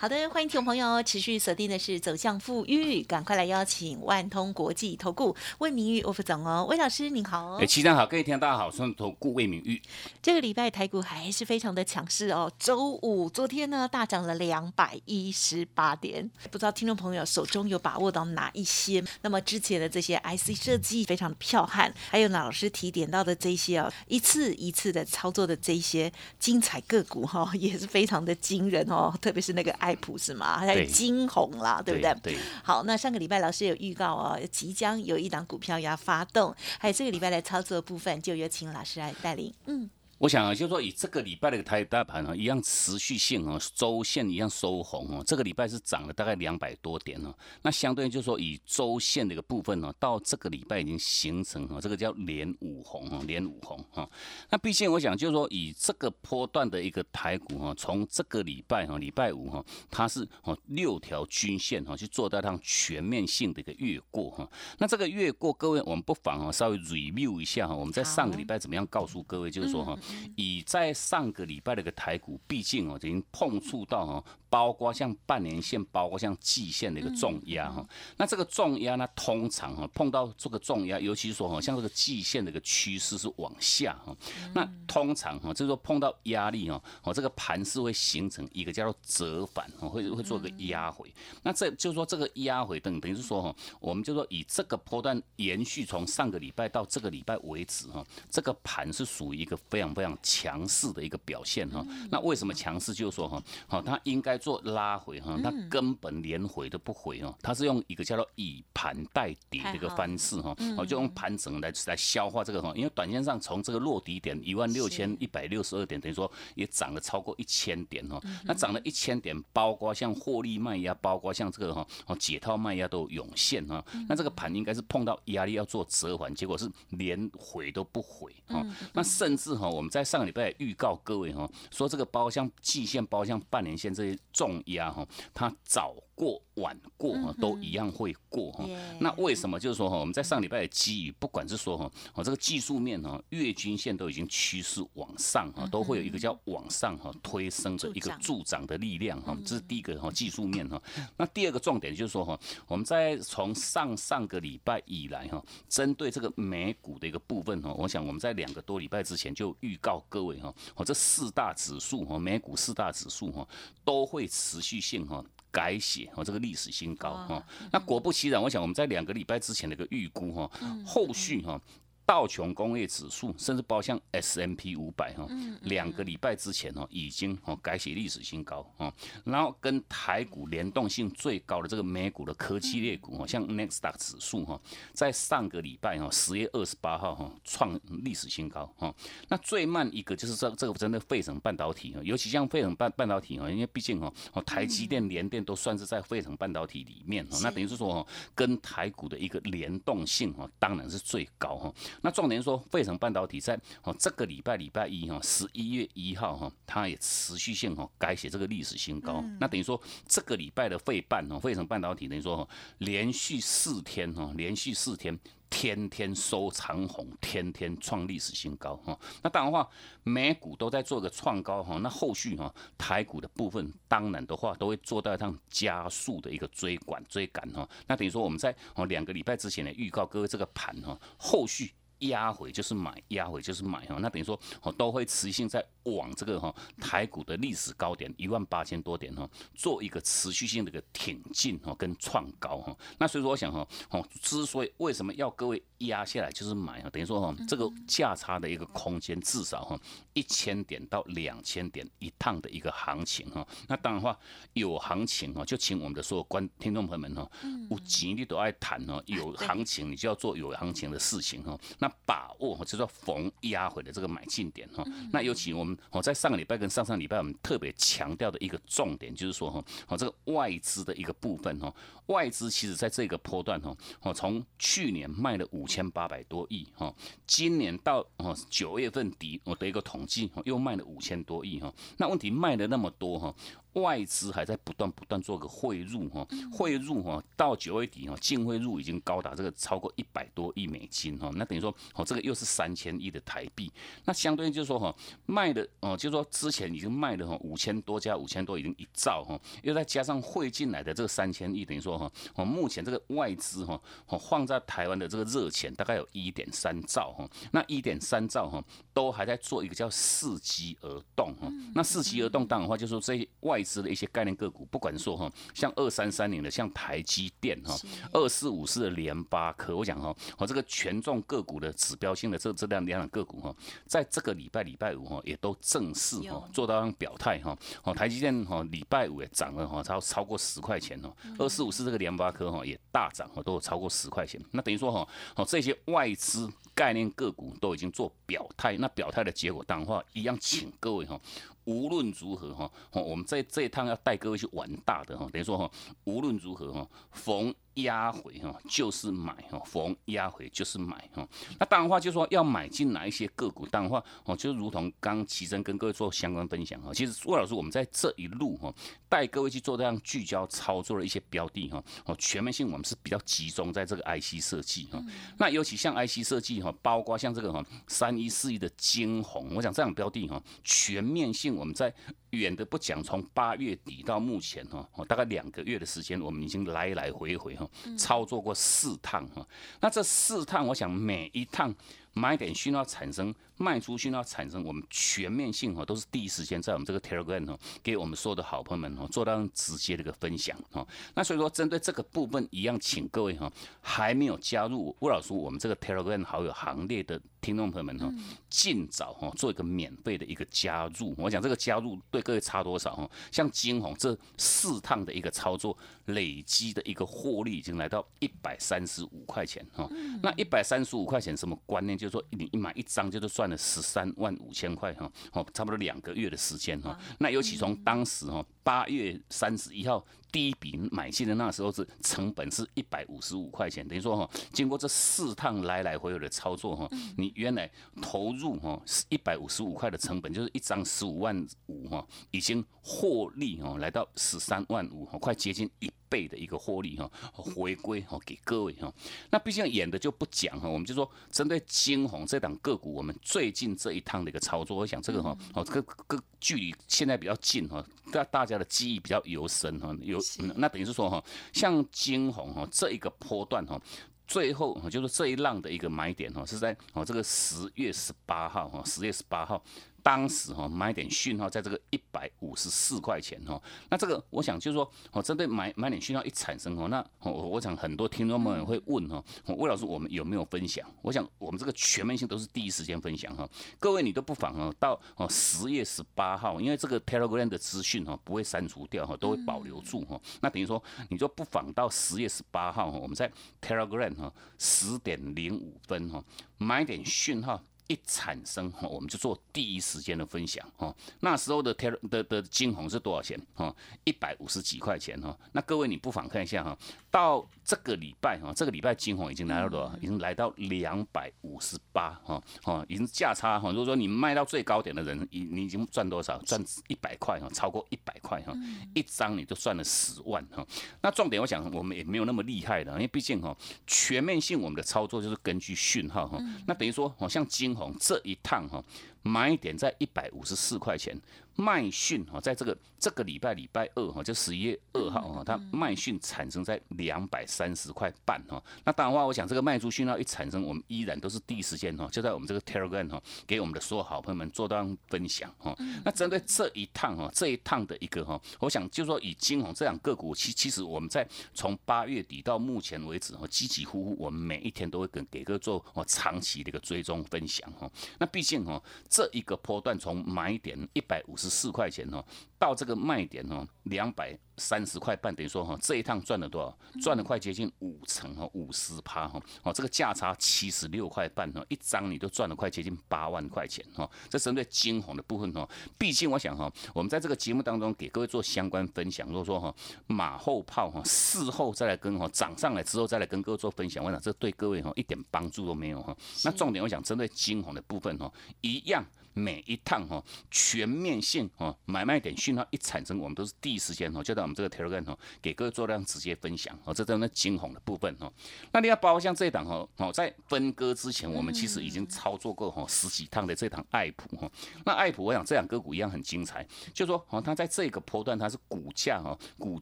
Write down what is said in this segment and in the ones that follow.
好的，欢迎听众朋友持续锁定的是走向富裕，赶快来邀请万通国际投顾魏明玉魏副总哦，魏老师您好。哎，齐长好，各位听众大家好，我是投顾魏明玉。这个礼拜台股还是非常的强势哦，周五昨天呢大涨了两百一十八点，不知道听众朋友手中有把握到哪一些？那么之前的这些 IC 设计非常的彪悍，还有呢老师提点到的这些哦，一次一次的操作的这些精彩个股哈，也是非常的惊人哦，特别是那个 I。爱普是吗？还有惊鸿啦，对不对？对。好，那上个礼拜老师有预告哦，即将有一档股票要发动，还有这个礼拜的操作部分，就有请老师来带领。嗯。我想啊，就是说以这个礼拜的台大盘啊，一样持续性哦，周线一样收红哦。这个礼拜是涨了大概两百多点哦。那相对就是说以周线的一个部分呢，到这个礼拜已经形成哦，这个叫连五红啊，连五红哈。那毕竟我想就是说以这个波段的一个台股哈，从这个礼拜哈，礼拜五哈，它是哦六条均线哈，去做到它全面性的一个越过哈。那这个越过，各位我们不妨啊稍微 review 一下哈，我们在上个礼拜怎么样告诉各位，就是说哈。以在上个礼拜的一个台股，毕竟哦已经碰触到哦。包括像半年线，包括像季线的一个重压哈，那这个重压呢，通常哈碰到这个重压，尤其是说哈，像这个季线的一个趋势是往下哈，那通常哈，就是说碰到压力哈，哦这个盘是会形成一个叫做折返，会会做个压回。那这就是说这个压回等等于是说哈，我们就说以这个波段延续从上个礼拜到这个礼拜为止哈，这个盘是属于一个非常非常强势的一个表现哈。那为什么强势？就是说哈，好它应该。做拉回哈，它根本连回都不回哦，它是用一个叫做以盘带底的一个方式哈，我就用盘整来来消化这个哈，因为短线上从这个落底点一万六千一百六十二点，等于说也涨了超过一千点哈，那涨了一千点，包括像获利卖压，包括像这个哈哦解套卖压都涌现哈，那这个盘应该是碰到压力要做折返，结果是连回都不回哈，那甚至哈我们在上个礼拜预告各位哈，说这个包像季线包像半年线这些。重压哈，它早过晚过哈，都一样会过哈。那为什么？就是说哈，我们在上礼拜的基于，不管是说哈，我这个技术面哈，月均线都已经趋势往上哈，都会有一个叫往上哈推升的一个助长的力量哈。这是第一个哈技术面哈。那第二个重点就是说哈，我们在从上上个礼拜以来哈，针对这个美股的一个部分哈，我想我们在两个多礼拜之前就预告各位哈，我这四大指数哈，美股四大指数哈，都会持续性哈。改写哦，这个历史新高哈，那果不其然，我想我们在两个礼拜之前的一个预估哈，后续哈。道琼工业指数，甚至包括 S M P 五百哈，两个礼拜之前哦，已经哦改写历史新高哦。然后跟台股联动性最高的这个美股的科技类股哦，像 Next 达指数哈，在上个礼拜哈，十月二十八号哈，创历史新高哈。那最慢一个就是这这个真的费城半导体啊，尤其像费城半半导体啊，因为毕竟哦，台积电、联电都算是在费城半导体里面哦，那等于是说哦，跟台股的一个联动性哦，当然是最高哈。那重点说，费城半导体在哦这个礼拜礼拜一哈，十一月一号哈，它也持续性哈改写这个历史新高。那等于说这个礼拜的费半哦，费城半导体等于说连续四天哈，连续四天。天天收长红，天天创历史新高哈。那当然话，美股都在做个创高哈。那后续哈，台股的部分当然的话，都会做到一趟加速的一个追赶追赶哈。那等于说我们在哦两个礼拜之前的预告各位这个盘哈，后续。压回就是买，压回就是买哈，那等于说哦都会持续性在往这个哈台股的历史高点一万八千多点哈，做一个持续性的一个挺进哈跟创高哈。那所以说我想哈哦，之所以为什么要各位压下来就是买哈，等于说哈这个价差的一个空间至少哈一千点到两千点一趟的一个行情哈。那当然话有行情哈，就请我们的所有观听众朋友们哈，有钱你都爱谈哈，有行情你就要做有行情的事情哈。那把握，就是说逢压回的这个买进点哈。那尤其我们们哦在上个礼拜跟上上礼拜我们特别强调的一个重点就是说哈，哦这个外资的一个部分哈，外资其实在这个波段哈，哦从去年卖了五千八百多亿哈，今年到哦九月份底我的一个统计又卖了五千多亿哈，那问题卖了那么多哈。外资还在不断不断做个汇入哈，汇入哈，到九月底哈，净汇入已经高达这个超过一百多亿美金哈，那等于说哦，这个又是三千亿的台币，那相对于就是说哈，卖的哦，就是说之前已经卖的哈五千多加五千多已经一兆哈，又再加上汇进来的这个三千亿，等于说哈，哦目前这个外资哈，哦放在台湾的这个热情钱大概有一点三兆哈，那一点三兆哈，都还在做一个叫伺机而动哈，那伺机而动当然话就是说这些外外资的一些概念个股，不管说哈，像二三三零的，像台积电哈，二四五四的联发科，我讲哈，我这个权重个股的指标性的这这两两个股哈，在这个礼拜礼拜五哈，也都正式哈做到表态哈，哦，台积电哈礼拜五也涨了哈，超超过十块钱哦，二四五四这个联发科哈也大涨哈，都有超过十块钱，那等于说哈，哦这些外资概念个股都已经做表态，那表态的结果当话一样，请各位哈。无论如何哈，我们在这一趟要带各位去玩大的哈，等于说哈，无论如何哈，逢。压回哈就是买哈，逢压回就是买哈。那当然话就是说要买进哪一些个股，当然话哦，就如同刚齐真跟各位做相关分享哈。其实魏老师我们在这一路哈，带各位去做这样聚焦操作的一些标的哈，哦全面性我们是比较集中在这个 IC 设计哈。那尤其像 IC 设计哈，包括像这个哈三一四一的金红，我想这样标的哈，全面性我们在。远的不讲，从八月底到目前哈，大概两个月的时间，我们已经来来回回哈，操作过四趟哈。那这四趟，我想每一趟。买点讯号产生，卖出讯号产生，我们全面性哈都是第一时间在我们这个 Telegram 哈，给我们所有的好朋友们哈做到直接的一个分享哈。那所以说，针对这个部分一样，请各位哈还没有加入吴老师我们这个 Telegram 好友行列的听众朋友们哈，尽早哈做一个免费的一个加入。我讲这个加入对各位差多少哈？像金红这四趟的一个操作，累积的一个获利已经来到一百三十五块钱哈。那一百三十五块钱什么观念？就是说，你一买一张，就是赚了十三万五千块哈，哦，差不多两个月的时间哈。那尤其从当时哈，八月三十一号第一笔买进的那时候是成本是一百五十五块钱，等于说哈，经过这四趟来来回回的操作哈，你原来投入哈是一百五十五块的成本，就是一张十五万五哈，已经获利哈来到十三万五，快接近一。倍的一个获利哈，回归哈给各位哈。那毕竟演的就不讲哈，我们就说针对金红这档个股，我们最近这一趟的一个操作，我想这个哈，哦，这个个距离现在比较近哈，大大家的记忆比较犹深哈，有那等于是说哈，像金红哈这一个波段哈，最后就是这一浪的一个买点哈，是在哦这个十月十八号哈，十月十八号。当时哈买点讯号在这个一百五十四块钱哈，那这个我想就是说，哦，针对买买点讯号一产生哦，那我我想很多听众们会问哈，魏老师我们有没有分享？我想我们这个全面性都是第一时间分享哈，各位你都不妨哦到哦十月十八号，因为这个 Telegram 的资讯哈不会删除掉哈，都会保留住哈，那等于说你就不妨到十月十八号哈，我们在 Telegram 哈十点零五分哈买点讯号。一产生哈，我们就做第一时间的分享哈。那时候的 ter 的的金红是多少钱哈？一百五十几块钱哈。那各位你不妨看一下哈，到这个礼拜哈，这个礼拜金红已经来到多少？已经来到两百五十八哈，哦，已经价差哈。如果说你卖到最高点的人，你你已经赚多少？赚一百块哈，超过一百块哈，一张你就赚了十万哈。那重点我想我们也没有那么厉害的，因为毕竟哈，全面性我们的操作就是根据讯号哈。那等于说，好像金。这一趟哈，买点在一百五十四块钱。卖讯哈，在这个这个礼拜礼拜二哈，就十一月二号哈，它卖讯产生在两百三十块半哈。那当然话，我想这个卖出讯号一产生，我们依然都是第一时间哈，就在我们这个 Telegram 哈，给我们的所有好朋友们做到分享哈。那针对这一趟哈，这一趟的一个哈，我想就说以金红这两个股，其其实我们在从八月底到目前为止哈，几几乎乎，我们每一天都会跟给个做哦长期的一个追踪分享哈。那毕竟哈，这一个波段从买点一百五十。四块钱哦，到这个卖点哦，两百。三十块半，等于说哈，这一趟赚了多少？赚了快接近五成哈，五十趴哈，哦，这个价差七十六块半哈，一张你都赚了快接近八万块钱哈。这针对金红的部分哈，毕竟我想哈，我们在这个节目当中给各位做相关分享，如果说哈马后炮哈，事后再来跟哈涨上来之后再来跟各位做分享，我想这对各位哈一点帮助都没有哈。那重点我想针对金红的部分哈，一样。每一趟哈全面性哈买卖点讯号一产生，我们都是第一时间哈就在我们这个 Telegram 哈给各位做量直接分享哦，这真的惊恐的部分哈。那你要包括像这一档哈哦，在分割之前，我们其实已经操作过哈十几趟的这档爱普哈。那爱普我想这两个股一样很精彩，就说哦它在这个波段它是股价哈股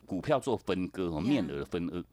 股票做分割哦面额的分割。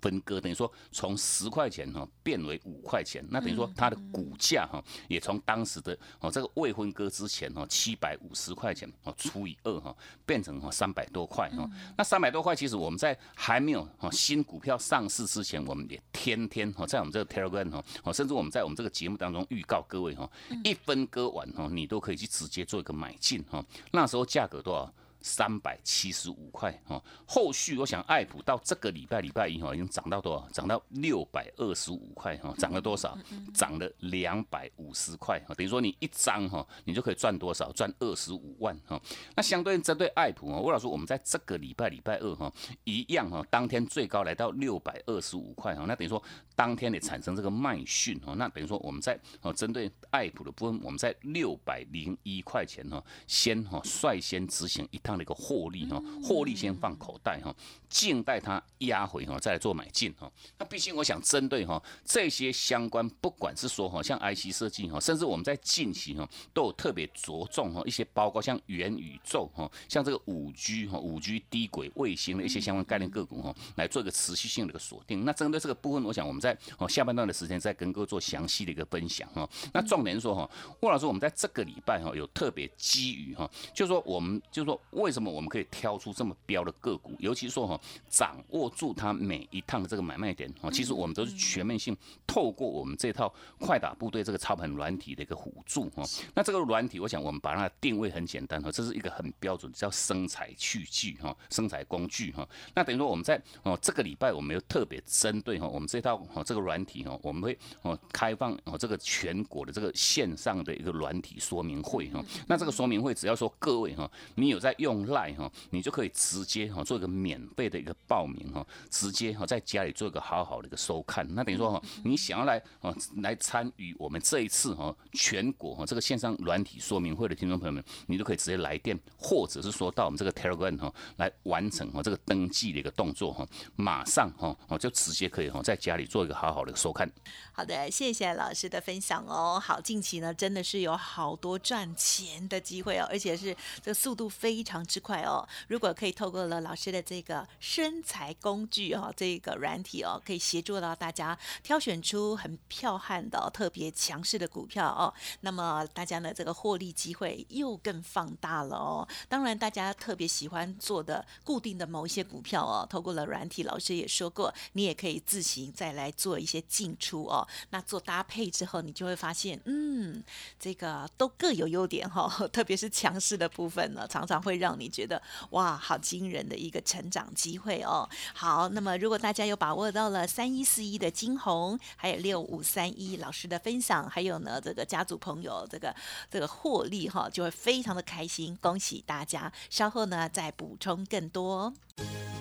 分割等于说从十块钱哈变为五块钱，那等于说它的股价哈也从当时的哦这个未分割之前哈七百五十块钱哦除以二哈变成哈三百多块哈。那三百多块其实我们在还没有哈新股票上市之前，我们也天天哈在我们这个 Telegram 哈哦甚至我们在我们这个节目当中预告各位哈一分割完哈你都可以去直接做一个买进哈。那时候价格多少？三百七十五块哦，后续我想爱普到这个礼拜礼拜一哈，已经涨到多少？涨到六百二十五块哈，涨了多少？涨了两百五十块哈，等于说你一张哈，你就可以赚多少？赚二十五万哈。那相对针对爱普啊，魏老师，我们在这个礼拜礼拜二哈，一样哈，当天最高来到六百二十五块哈，那等于说当天也产生这个卖讯哈，那等于说我们在哦针对爱普的部分，我们在六百零一块钱哈，先哈率先执行一趟。的一个获利哈，获利先放口袋哈，静待它压回哈，再来做买进哈。那毕竟我想针对哈这些相关，不管是说哈像 IC 设计哈，甚至我们在近期哈都有特别着重哈一些，包括像元宇宙哈，像这个五 G 哈五 G 低轨卫星的一些相关概念个股哈，来做一个持续性的一个锁定。那针对这个部分，我想我们在哦下半段的时间再跟各位做详细的一个分享哈。那重点说哈，魏老师，我们在这个礼拜哈有特别基于哈，就说我们就说。为什么我们可以挑出这么标的个股？尤其说哈，掌握住它每一趟的这个买卖点哈，其实我们都是全面性透过我们这套快打部队这个操盘软体的一个辅助哈。那这个软体，我想我们把它定位很简单哈，这是一个很标准叫生财器具哈，生财工具哈。那等于说我们在哦这个礼拜，我们又特别针对哈我们这套哦这个软体哈，我们会哦开放哦这个全国的这个线上的一个软体说明会哈。那这个说明会只要说各位哈，你有在用。用赖哈，你就可以直接哈做一个免费的一个报名哈，直接哈在家里做一个好好的一个收看。那等于说哈，你想要来哦来参与我们这一次哈全国哈这个线上软体说明会的听众朋友们，你都可以直接来电，或者是说到我们这个 Telegram 哈来完成哈这个登记的一个动作哈，马上哈哦就直接可以哈在家里做一个好好的收看。好的，谢谢老师的分享哦。好，近期呢真的是有好多赚钱的机会哦，而且是这个速度非常。之快哦！如果可以透过了老师的这个身材工具哦，这个软体哦，可以协助到大家挑选出很彪悍的、特别强势的股票哦，那么大家呢这个获利机会又更放大了哦。当然，大家特别喜欢做的固定的某一些股票哦，透过了软体，老师也说过，你也可以自行再来做一些进出哦。那做搭配之后，你就会发现，嗯，这个都各有优点哈，特别是强势的部分呢，常常会让。你觉得哇，好惊人的一个成长机机会哦！好，那么如果大家有把握到了三一四一的金红，还有六五三一老师的分享，还有呢这个家族朋友这个这个获利哈，就会非常的开心，恭喜大家！稍后呢再补充更多。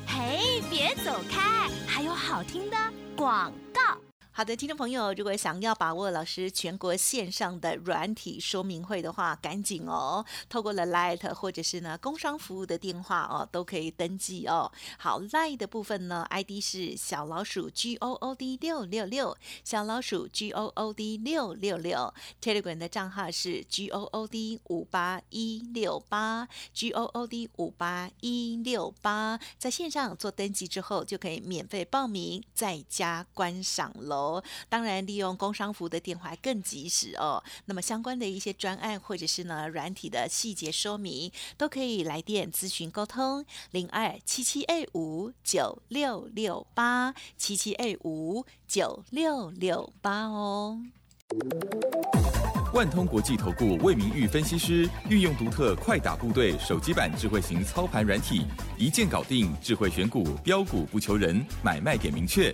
嘿，别走开，还有好听的广。好的，听众朋友，如果想要把握老师全国线上的软体说明会的话，赶紧哦，透过了 Light 或者是呢工商服务的电话哦，都可以登记哦。好，Light 的部分呢，ID 是小老鼠 G O O D 六六六，小老鼠 G O O D 六六六。Telegram 的账号是 G O O D 五八一六八，G O O D 五八一六八，在线上做登记之后，就可以免费报名，在家观赏喽。哦，当然，利用工商服的电话更及时哦。那么相关的一些专案或者是呢软体的细节说明，都可以来电咨询沟通，零二七七二五九六六八七七二五九六六八哦。万通国际投顾魏明玉分析师运用独特快打部队手机版智慧型操盘软体，一键搞定智慧选股，标股不求人，买卖点明确。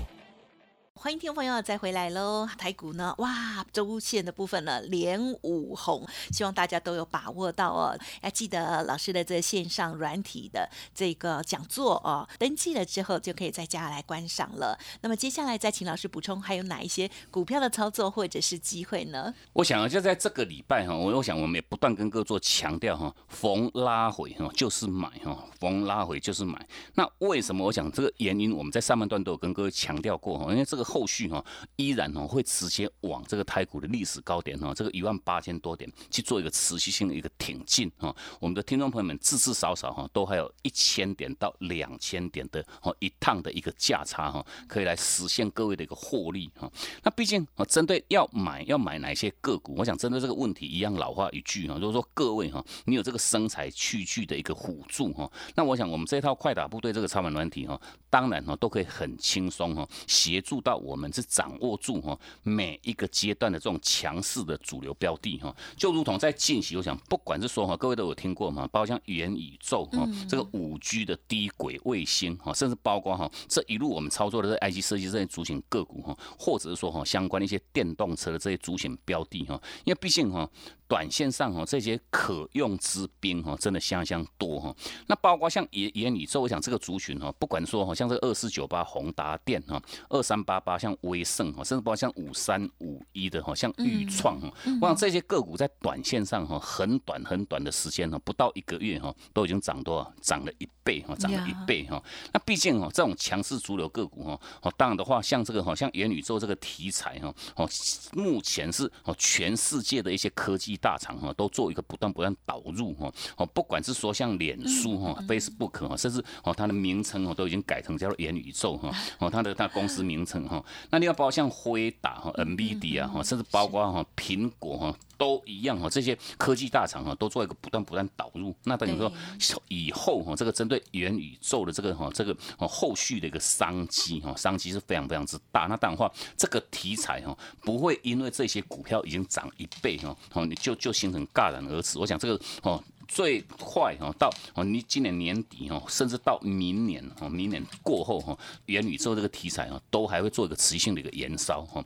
欢迎听众朋友再回来喽！台股呢，哇，周线的部分呢连五红，希望大家都有把握到哦。要记得老师的这线上软体的这个讲座哦，登记了之后就可以在家来观赏了。那么接下来再请老师补充，还有哪一些股票的操作或者是机会呢？我想啊，就在这个礼拜哈，我我想我们也不断跟各位做强调哈，逢拉回哈就是买哈，逢拉回就是买。那为什么？我想这个原因我们在上半段都有跟各位强调过哈，因为这个。后续哈依然哦会直接往这个台股的历史高点哈，这个一万八千多点去做一个持续性的一个挺进哈。我们的听众朋友们，至至少少哈都还有一千点到两千点的哦一趟的一个价差哈，可以来实现各位的一个获利哈。那毕竟啊，针对要买要买哪些个股，我想针对这个问题一样老话一句哈，就是说各位哈，你有这个生财去去的一个辅助哈，那我想我们这套快打部队这个超盘软体哈，当然哈都可以很轻松哈协助到。我们是掌握住哈每一个阶段的这种强势的主流标的哈，就如同在近期，我想不管是说哈，各位都有听过嘛，包括像元宇宙哈，这个五 G 的低轨卫星哈，甚至包括哈这一路我们操作的这 IC 设计这些主型个股哈，或者是说哈相关的一些电动车的这些主型标的哈，因为毕竟哈。短线上哦，这些可用之兵哈，真的相当多哈。那包括像元元宇宙，我想这个族群哈，不管说哈，像这二四九八宏达电哈，二三八八像威盛哈，甚至包括像五三五一的哈，像豫创哈，我想这些个股在短线上哈，很短很短的时间哈，不到一个月哈，都已经涨多少，涨了一倍哈，涨了一倍哈。那毕竟哈，这种强势主流个股哈，哦，当然的话，像这个哈，像元宇宙这个题材哈，哦，目前是哦，全世界的一些科技。大厂哈都做一个不断不断导入哈哦，不管是说像脸书哈、Facebook 哈，甚至哦它的名称哦都已经改成叫做元宇宙哈哦它的它公司名称哈，那你要包括像辉达哈、NVIDIA 哈，甚至包括哈苹果哈。都一样哈，这些科技大厂哈都做一个不断不断导入，那等于说以后哈这个针对元宇宙的这个哈这个后续的一个商机哈商机是非常非常之大。那当然话这个题材哈不会因为这些股票已经涨一倍哈哦你就就形成戛然而止。我想这个哦最快哈到哦你今年年底哈甚至到明年哦明年过后哈元宇宙这个题材哈都还会做一个持续性的一个延烧哈。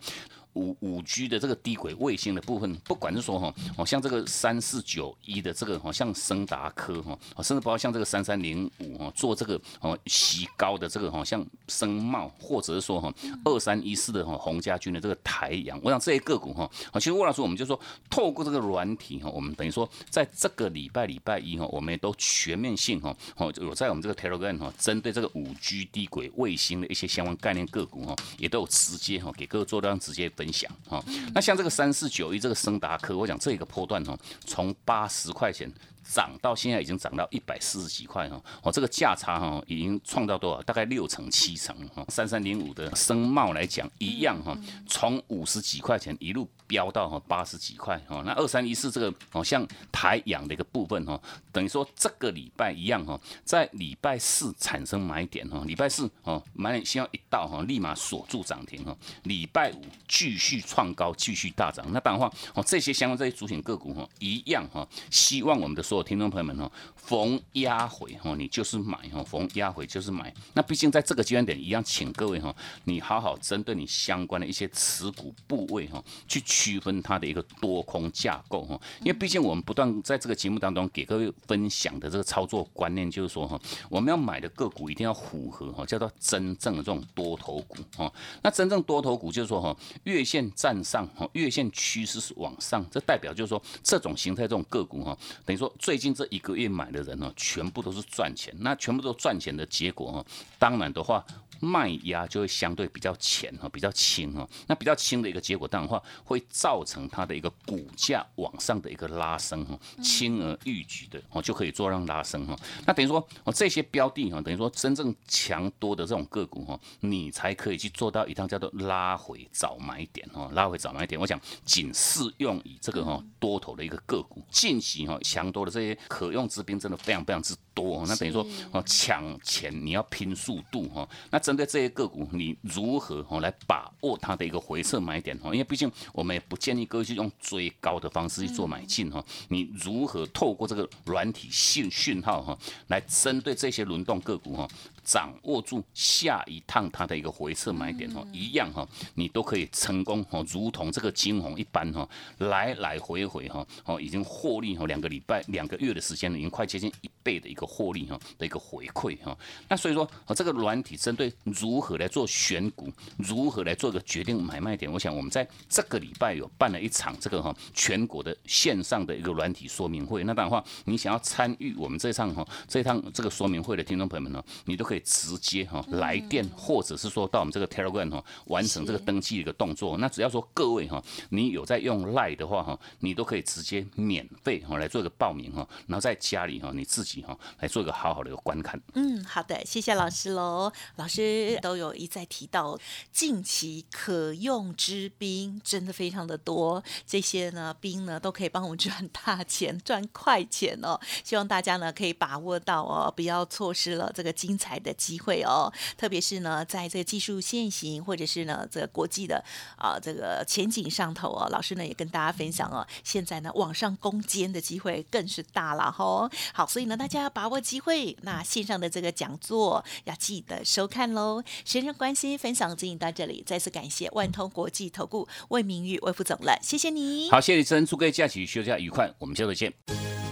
五五 G 的这个低轨卫星的部分，不管是说哈，哦像这个三四九一的这个哈，像升达科哈，甚至包括像这个三三零五哈，做这个哦西高的这个哈，像声茂，或者是说哈二三一四的哈洪家军的这个台阳，我想这些个股哈，其实魏老师我们就说，透过这个软体哈，我们等于说在这个礼拜礼拜一哈，我们也都全面性哈，哦有在我们这个 Telegram 哈，针对这个五 G 低轨卫星的一些相关概念个股哈，也都有直接哈给各位做这样直接分。分享哈，那像这个三四九一这个升达科，我讲这一个波段哈，从八十块钱。涨到现在已经涨到一百四十几块哈，哦，这个价差哈已经创造多少？大概六成七成哈。三三零五的声茂来讲一样哈，从五十几块钱一路飙到哈八十几块哈。那二三一四这个哦像台阳的一个部分哈，等于说这个礼拜一样哈，在礼拜四产生买点哈，礼拜四哦买点信号一到哈，立马锁住涨停哈。礼拜五继续创高，继续大涨。那当然话哦，这些相关这些主选个股哈一样哈，希望我们的所有。听众朋友们哈，逢压回哈，你就是买哈，逢压回就是买。那毕竟在这个阶段点一样，请各位哈，你好好针对你相关的一些持股部位哈，去区分它的一个多空架构哈。因为毕竟我们不断在这个节目当中给各位分享的这个操作观念，就是说哈，我们要买的个股一定要符合哈，叫做真正的这种多头股哈。那真正多头股就是说哈，月线站上哈，月线趋势是往上，这代表就是说这种形态这种个股哈，等于说。最近这一个月买的人呢，全部都是赚钱。那全部都赚钱的结果哦，当然的话，卖压就会相对比较浅哈，比较轻哈。那比较轻的一个结果，当然话会造成它的一个股价往上的一个拉升哈，轻而易举的哦就可以做让拉升哈。那等于说哦这些标的哈，等于说真正强多的这种个股哈，你才可以去做到一趟叫做拉回早买点哈，拉回早买点。我想仅适用于这个哈多头的一个个股，近期哈强多的这些可用之兵真的非常非常之多。那等于说哦抢钱你要拼速度哈。那针对这些个股，你如何哦来把握它的一个回撤买点哈？因为毕竟我们也不建议各位去用追高的方式去做买进哈。你如何透过这个软体信讯号哈，来针对这些轮动个股哈？掌握住下一趟它的一个回撤买点哦，一样哈，你都可以成功哦，如同这个金红一般哈，来来回回哈哦，已经获利哈两个礼拜、两个月的时间了，已经快接近一倍的一个获利哈的一个回馈哈。那所以说，哦，这个软体针对如何来做选股，如何来做个决定买卖点，我想我们在这个礼拜有办了一场这个哈全国的线上的一个软体说明会。那当然话，你想要参与我们这趟哈这趟这个说明会的听众朋友们呢，你都可以。直接哈来电，或者是说到我们这个 Telegram 哈完成这个登记的一个动作。那只要说各位哈，你有在用 Line 的话哈，你都可以直接免费哈来做一个报名哈，然后在家里哈你自己哈来做一个好好的一个观看。嗯，好的，谢谢老师喽。老师都有一再提到，近期可用之兵真的非常的多，这些呢兵呢都可以帮我们赚大钱、赚快钱哦。希望大家呢可以把握到哦，不要错失了这个精彩。的机会哦，特别是呢，在这个技术现行或者是呢这个国际的啊这个前景上头哦，老师呢也跟大家分享哦，现在呢网上攻坚的机会更是大了哈。好，所以呢大家要把握机会，那线上的这个讲座要记得收看喽。时间关心，分享进行到这里，再次感谢万通国际投顾魏明玉魏副总了，谢谢你。好，谢谢真，祝各位假期休假愉快，我们下次见。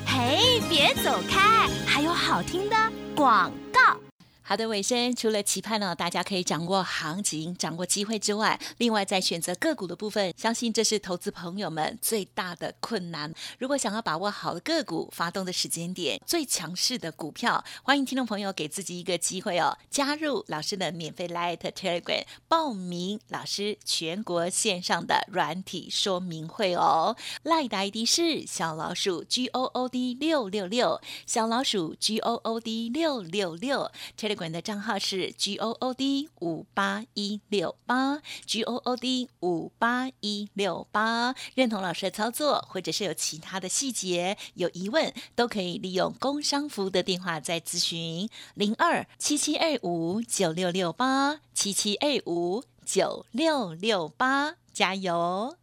嘿，别走开，还有好听的广告。好的，尾声除了期盼呢，大家可以掌握行情、掌握机会之外，另外在选择个股的部分，相信这是投资朋友们最大的困难。如果想要把握好的个股发动的时间点，最强势的股票，欢迎听众朋友给自己一个机会哦，加入老师的免费 Light Telegram，报名老师全国线上的软体说明会哦。Light ID 是小老鼠 G O O D 六六六，小老鼠 G O O D 六六六。管的账号是 G O O D 五八一六八 G O O D 五八一六八，认同老师的操作，或者是有其他的细节有疑问，都可以利用工商服务的电话再咨询零二七七二五九六六八七七二五九六六八，加油！